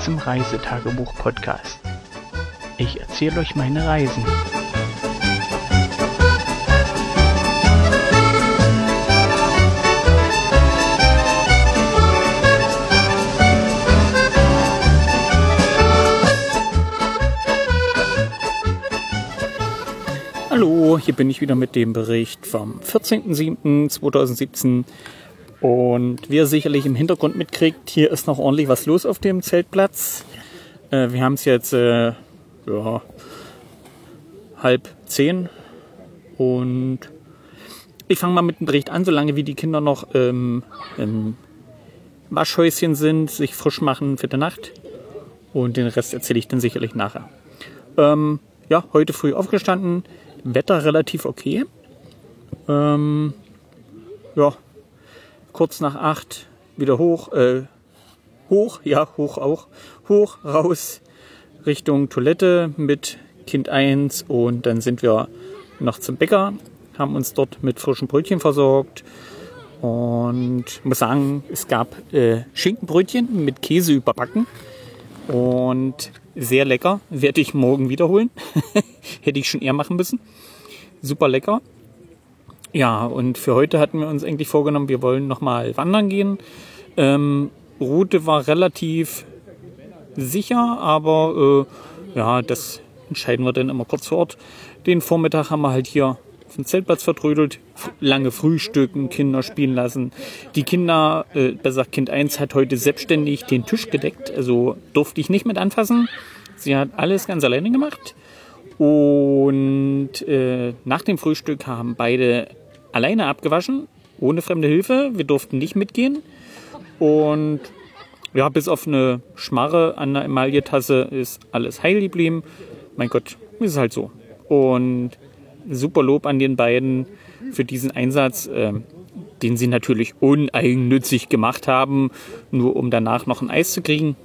Zum Reisetagebuch-Podcast. Ich erzähle euch meine Reisen. Hallo, hier bin ich wieder mit dem Bericht vom 14.07.2017 und wie ihr sicherlich im Hintergrund mitkriegt, hier ist noch ordentlich was los auf dem Zeltplatz. Äh, wir haben es jetzt äh, ja, halb zehn und ich fange mal mit dem Bericht an, solange wie die Kinder noch ähm, im Waschhäuschen sind, sich frisch machen für die Nacht. Und den Rest erzähle ich dann sicherlich nachher. Ähm, ja, heute früh aufgestanden. Wetter relativ okay. Ähm, ja, kurz nach acht wieder hoch, äh, hoch, ja, hoch auch, hoch, raus, Richtung Toilette mit Kind 1 und dann sind wir noch zum Bäcker, haben uns dort mit frischen Brötchen versorgt und muss sagen, es gab äh, Schinkenbrötchen mit Käse überbacken und sehr lecker, werde ich morgen wiederholen. Hätte ich schon eher machen müssen. Super lecker. Ja, und für heute hatten wir uns eigentlich vorgenommen, wir wollen nochmal wandern gehen. Ähm, Route war relativ sicher, aber äh, ja, das entscheiden wir dann immer kurz vor Ort. Den Vormittag haben wir halt hier auf dem Zeltplatz vertrödelt, lange frühstücken, Kinder spielen lassen. Die Kinder, äh, besser Kind 1 hat heute selbstständig den Tisch gedeckt, also durfte ich nicht mit anfassen. Sie hat alles ganz alleine gemacht. Und äh, nach dem Frühstück haben beide alleine abgewaschen, ohne fremde Hilfe. Wir durften nicht mitgehen. Und ja, bis auf eine Schmarre an der Emailletasse ist alles heil geblieben. Mein Gott, ist halt so. Und super Lob an den beiden für diesen Einsatz, äh, den sie natürlich uneigennützig gemacht haben, nur um danach noch ein Eis zu kriegen.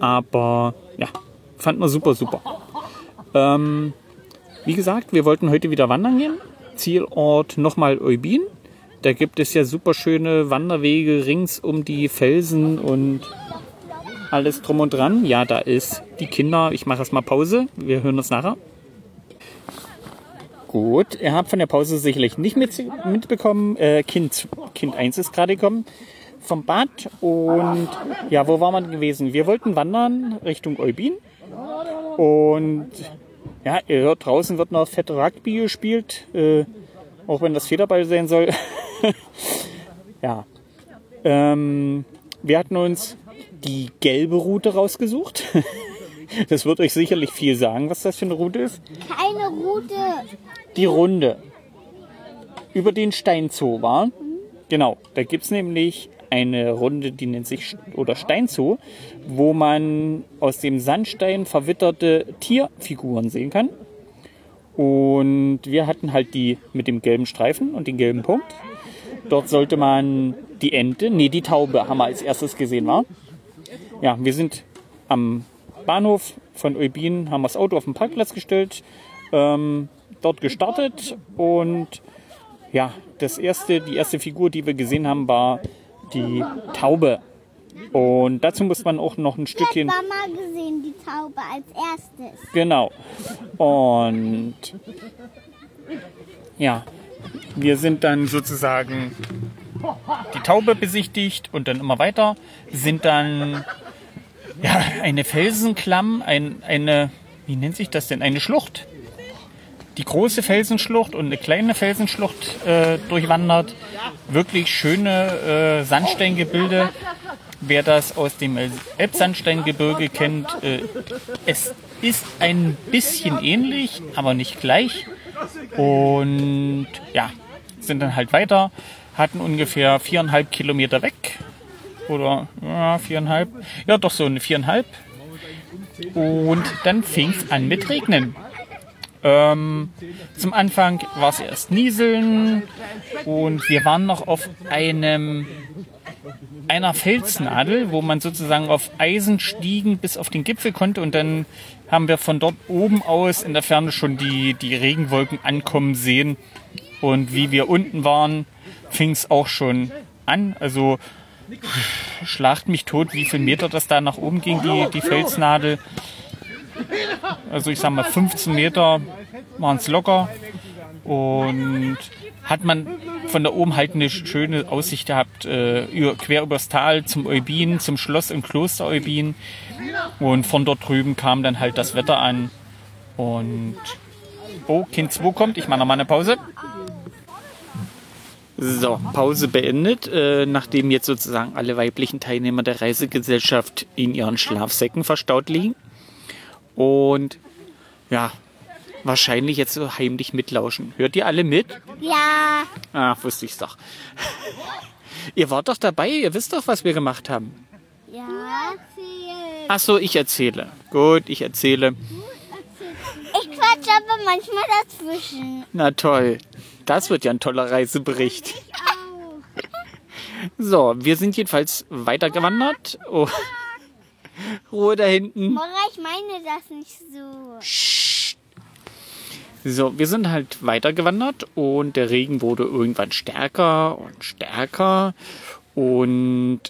Aber ja, fand man super, super. Ähm, wie gesagt, wir wollten heute wieder wandern gehen. Zielort nochmal Eubin. Da gibt es ja super schöne Wanderwege rings um die Felsen und alles drum und dran. Ja, da ist die Kinder. Ich mache erstmal Pause. Wir hören uns nachher. Gut, ihr habt von der Pause sicherlich nicht mit, mitbekommen. Äh, kind, kind 1 ist gerade gekommen vom Bad. Und ja, wo war man gewesen? Wir wollten wandern Richtung Eubin. Und ja, ihr hört, draußen wird noch fette Rugby gespielt, äh, auch wenn das Federball sein soll. ja. Ähm, wir hatten uns die gelbe Route rausgesucht. das wird euch sicherlich viel sagen, was das für eine Route ist. Keine Route. Die Runde. Über den Steinzoo war. Genau, da gibt es nämlich eine Runde, die nennt sich oder Steinzoo, wo man aus dem Sandstein verwitterte Tierfiguren sehen kann. Und wir hatten halt die mit dem gelben Streifen und den gelben Punkt. Dort sollte man die Ente, nee, die Taube haben wir als erstes gesehen, war. Ja, wir sind am Bahnhof von Eubin, haben das Auto auf den Parkplatz gestellt, ähm, dort gestartet und ja, das erste, die erste Figur, die wir gesehen haben, war die Taube. Und dazu muss man auch noch ein Stückchen. Ich habe Mama gesehen, die Taube als erstes. Genau. Und ja, wir sind dann sozusagen die Taube besichtigt und dann immer weiter. Sind dann ja, eine Felsenklamm, ein, eine, wie nennt sich das denn? Eine Schlucht. Die große Felsenschlucht und eine kleine Felsenschlucht äh, durchwandert. Wirklich schöne äh, Sandsteingebilde. Wer das aus dem Elbsandsteingebirge kennt, äh, es ist ein bisschen ähnlich, aber nicht gleich. Und ja, sind dann halt weiter, hatten ungefähr viereinhalb Kilometer weg. Oder ja, viereinhalb. Ja, doch so eine viereinhalb. Und dann fing es an mit Regnen. Ähm, zum Anfang war es erst Nieseln und wir waren noch auf einem einer Felsnadel, wo man sozusagen auf Eisen stiegen bis auf den Gipfel konnte und dann haben wir von dort oben aus in der Ferne schon die, die Regenwolken ankommen sehen und wie wir unten waren, fing es auch schon an. Also schlacht mich tot, wie viel Meter das da nach oben ging, die, die Felsnadel. Also ich sag mal 15 Meter waren es locker. Und hat man von da oben halt eine schöne Aussicht gehabt, äh, quer übers Tal zum Eubin, zum Schloss im Kloster Eubin. Und von dort drüben kam dann halt das Wetter an. Und oh, Kind 2 kommt, ich mache nochmal eine Pause. So, Pause beendet, äh, nachdem jetzt sozusagen alle weiblichen Teilnehmer der Reisegesellschaft in ihren Schlafsäcken verstaut liegen. Und ja, wahrscheinlich jetzt so heimlich mitlauschen. Hört ihr alle mit? Ja. Ach, wusste ich's doch. ihr wart doch dabei, ihr wisst doch, was wir gemacht haben. Ja. Ach so, ich erzähle. Gut, ich erzähle. Ich quatsch aber manchmal dazwischen. Na toll. Das wird ja ein toller Reisebericht. So, wir sind jedenfalls weitergewandert. Oh. Ruhe da hinten. Mora, ich meine das nicht so. So, wir sind halt weitergewandert und der Regen wurde irgendwann stärker und stärker. Und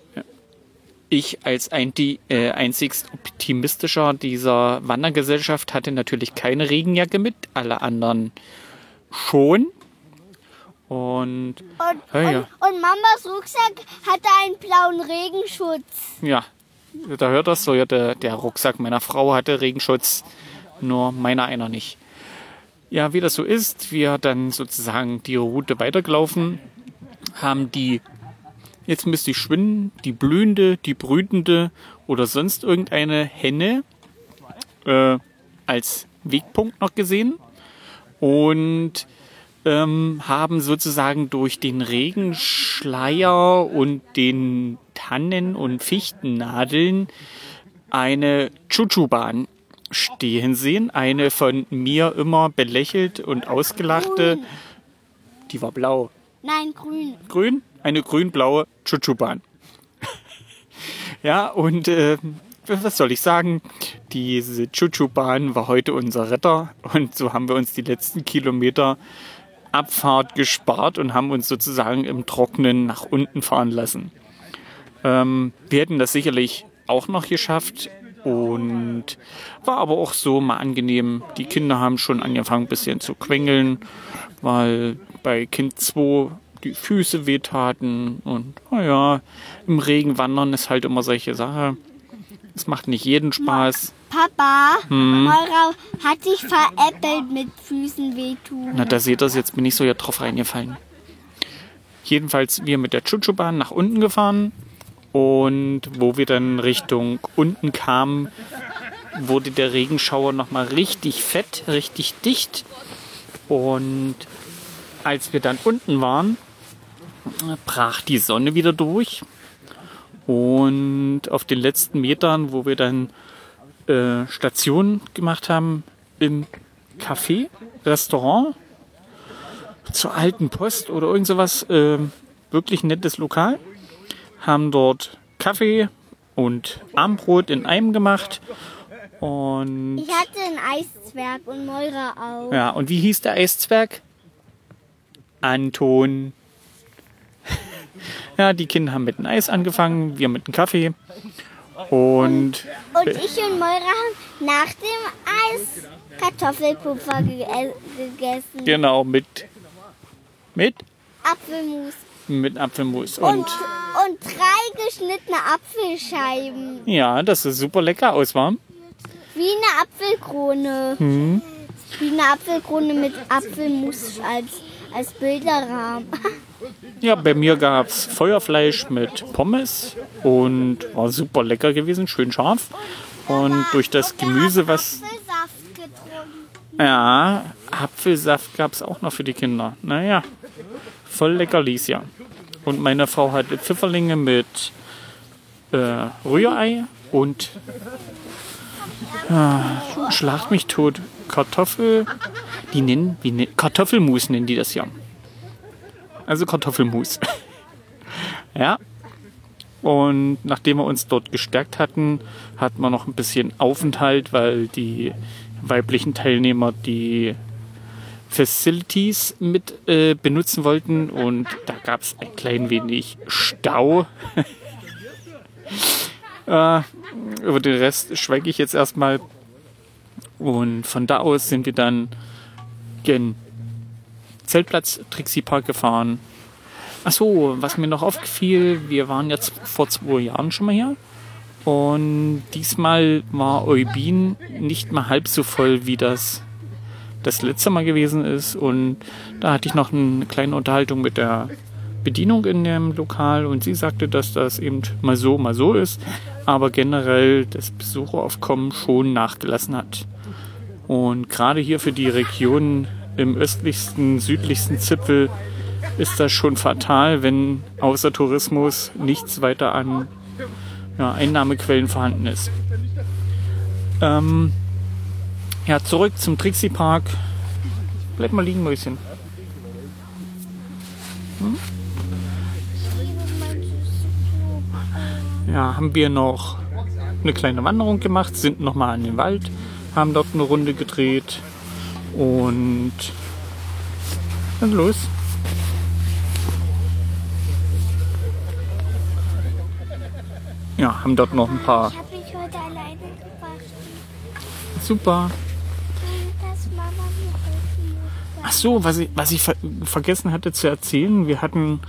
ich als ein, die, äh, einzigst optimistischer dieser Wandergesellschaft hatte natürlich keine Regenjacke mit, alle anderen schon. Und, Und, Ja, ja. und, und Mamas Rucksack hatte einen blauen Regenschutz. ja, da hört das so, ja, der, der Rucksack meiner Frau hatte Regenschutz, nur meiner einer nicht. Ja, wie das so ist, wir dann sozusagen die Route weitergelaufen, haben die, jetzt müsste ich schwinden, die blühende, die brütende oder sonst irgendeine Henne äh, als Wegpunkt noch gesehen und ähm, haben sozusagen durch den Regenschleier und den Tannen- und Fichtennadeln eine Chuchu-Bahn stehen sehen. Eine von mir immer belächelt und ausgelachte. Die war blau. Nein, grün. Grün? Eine grün-blaue Chuchu-Bahn. ja, und äh, was soll ich sagen? Diese Chuchu-Bahn war heute unser Retter. Und so haben wir uns die letzten Kilometer Abfahrt gespart und haben uns sozusagen im Trockenen nach unten fahren lassen. Ähm, wir hätten das sicherlich auch noch geschafft und war aber auch so mal angenehm. Die Kinder haben schon angefangen ein bisschen zu quengeln, weil bei Kind 2 die Füße wehtaten und naja, im Regen wandern ist halt immer solche Sache. Es macht nicht jeden Spaß. Papa, Hm. Maura hat sich veräppelt mit Füßen wehtun. Na, da seht ihr es, jetzt bin ich so ja drauf reingefallen. Jedenfalls wir mit der Chuchu-Bahn nach unten gefahren und wo wir dann Richtung unten kamen, wurde der Regenschauer nochmal richtig fett, richtig dicht. Und als wir dann unten waren, brach die Sonne wieder durch. Und auf den letzten Metern, wo wir dann äh, Station gemacht haben im Café, Restaurant, zur alten Post oder irgend sowas, äh, wirklich nettes Lokal, haben dort Kaffee und Armbrot in einem gemacht. Und Ich hatte einen Eiszwerg und Moira auch. ja, und wie hieß der Eiszwerg? Anton. ja, die Kinder haben mit dem Eis angefangen, wir mit dem Kaffee. Und Und ich und Moira haben nach dem Eis Kartoffelpuffer ge äh, gegessen. genau mit mit Apfelmus. mit Apfelmus Und, und und drei geschnittene Apfelscheiben. ja, das ist super lecker aus war. Wie eine Apfelkrone. Mhm. Wie eine Apfelkrone mit Apfelmus als, als Bilderrahmen. Ja, bei mir gab es Feuerfleisch mit Pommes und war super lecker gewesen, schön scharf. Und durch das Gemüse, was. Apfelsaft getrunken. Ja, Apfelsaft gab es auch noch für die Kinder. Naja, voll lecker ließ ja. Und meine Frau hatte Pfifferlinge mit äh, Rührei und äh, schlacht mich tot. Kartoffel, die nennen, wie nennen, Kartoffelmus nennen die das ja. Also Kartoffelmus. ja. Und nachdem wir uns dort gestärkt hatten, hatten wir noch ein bisschen Aufenthalt, weil die weiblichen Teilnehmer die Facilities mit äh, benutzen wollten und da gab es ein klein wenig Stau. äh, über den Rest schweige ich jetzt erstmal. Und von da aus sind wir dann gen Zeltplatz Trixie Park gefahren. Ach so, was mir noch aufgefiel, wir waren jetzt vor zwei Jahren schon mal hier. Und diesmal war Eubin nicht mal halb so voll, wie das das letzte Mal gewesen ist. Und da hatte ich noch eine kleine Unterhaltung mit der Bedienung in dem Lokal und sie sagte, dass das eben mal so, mal so ist, aber generell das Besucheraufkommen schon nachgelassen hat. Und gerade hier für die Region im östlichsten, südlichsten Zipfel ist das schon fatal, wenn außer Tourismus nichts weiter an ja, Einnahmequellen vorhanden ist. Ähm, ja, zurück zum Trixie Park. Bleib mal liegen, Mäuschen. Hm? Ja, haben wir noch eine kleine Wanderung gemacht, sind nochmal in den Wald, haben dort eine Runde gedreht und dann los. Ja, haben dort noch ein paar. Ich habe mich heute alleine gebracht. Super. Das Mama mir helfen musste. Ach so, was ich, was ich ver vergessen hatte zu erzählen, wir hatten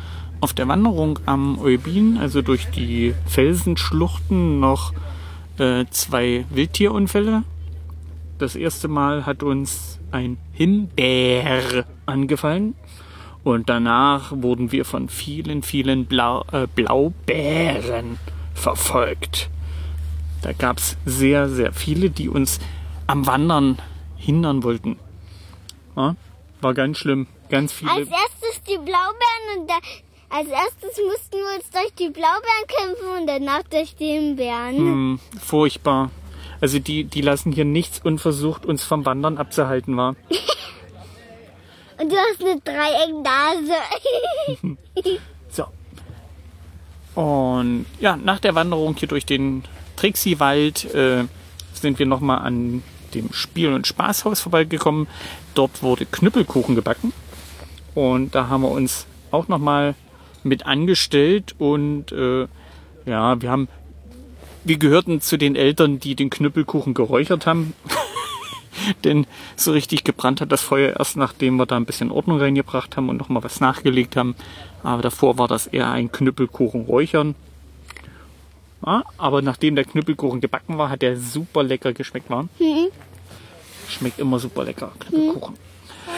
auf der Wanderung am Eubin, also durch die Felsenschluchten, noch äh, zwei Wildtierunfälle. Das erste Mal hat uns ein Himbeer angefallen und danach wurden wir von vielen, vielen Blau, äh, Blaubeeren verfolgt. Da gab es sehr, sehr viele, die uns am Wandern hindern wollten. Ja, war ganz schlimm. Ganz viele. Als erstes die Blaubeeren und da, als erstes mussten wir uns durch die Blaubeeren kämpfen und danach durch die Himbeeren. Hm, furchtbar. Also die, die lassen hier nichts unversucht, uns vom Wandern abzuhalten, war. Und du hast eine Dreiecknase. So. Und ja, nach der Wanderung hier durch den Trixie-Wald äh, sind wir nochmal an dem Spiel- und Spaßhaus vorbeigekommen. Dort wurde Knüppelkuchen gebacken. Und da haben wir uns auch nochmal mit angestellt und äh, ja, wir haben, wir gehörten zu den Eltern, die den Knüppelkuchen geräuchert haben. Denn so richtig gebrannt hat das Feuer erst nachdem wir da ein bisschen Ordnung reingebracht haben und nochmal was nachgelegt haben. Aber davor war das eher ein Knüppelkuchen räuchern. Ja, aber nachdem der Knüppelkuchen gebacken war, hat der super lecker geschmeckt. War. Mhm. Schmeckt immer super lecker, Knüppelkuchen.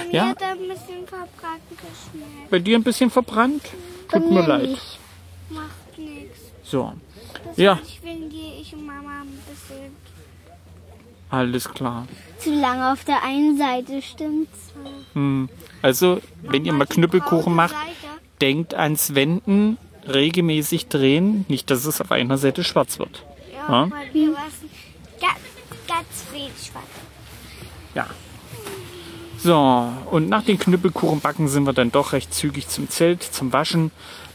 Und Ja? hat er ein bisschen verbrannt geschmeckt. Bei dir ein bisschen verbrannt? Tut Bei mir mir leid. nicht. Macht nichts. So, Das Ja. Deswegen gehe ich und Mama ein bisschen alles klar. zu lange auf der einen Seite, stimmt's? Hm. Also, wenn ihr mal Knüppelkuchen macht, denkt ans Wenden, regelmäßig drehen, nicht, dass es auf einer Seite schwarz wird. Ja, Ja? mir war es ganz, ganz viel schwarz. Ja. So, und nach den Knüppelkuchenbacken sind wir dann doch recht zügig zum Zelt, zum Waschen.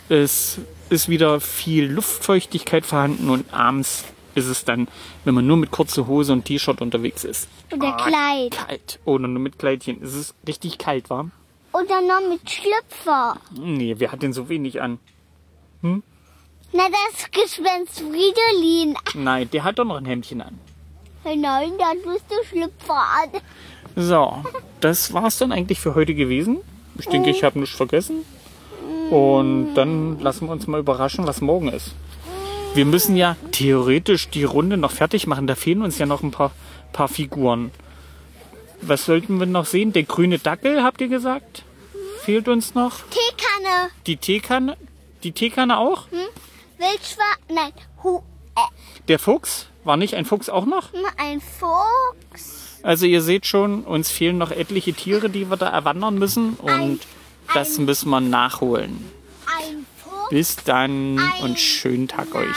Es ist wieder viel Luftfeuchtigkeit vorhanden und abends ist es dann, wenn man nur mit kurzer Hose und T-Shirt unterwegs ist. Oder Ah, Kleid. Kalt. Oder nur mit Kleidchen. Es ist richtig kalt, war? Oder noch mit Schlüpfer. Nee, wer hat denn so wenig an? Na, das Gespenst Fridolin. Nein, der hat doch noch ein Hemdchen an. Nein, dann musst du Schlüpfer an. So, das war's dann eigentlich für heute gewesen. Ich denke, ich habe nichts vergessen. Und dann lassen wir uns mal überraschen, was morgen ist. Wir müssen ja theoretisch die Runde noch fertig machen. Da fehlen uns ja noch ein paar, paar Figuren. Was sollten wir noch sehen? Der grüne Dackel, habt ihr gesagt? Fehlt uns noch. Teekanne. Die Teekanne. Die Teekanne auch? Wildschwein. Nein, Hu äh, Der Fuchs? War nicht ein Fuchs auch noch? ein Fuchs. Also ihr seht schon, uns fehlen noch etliche Tiere, die wir da erwandern müssen. Und das müssen wir nachholen. Ein Fuchs. Bis dann und schönen Tag euch.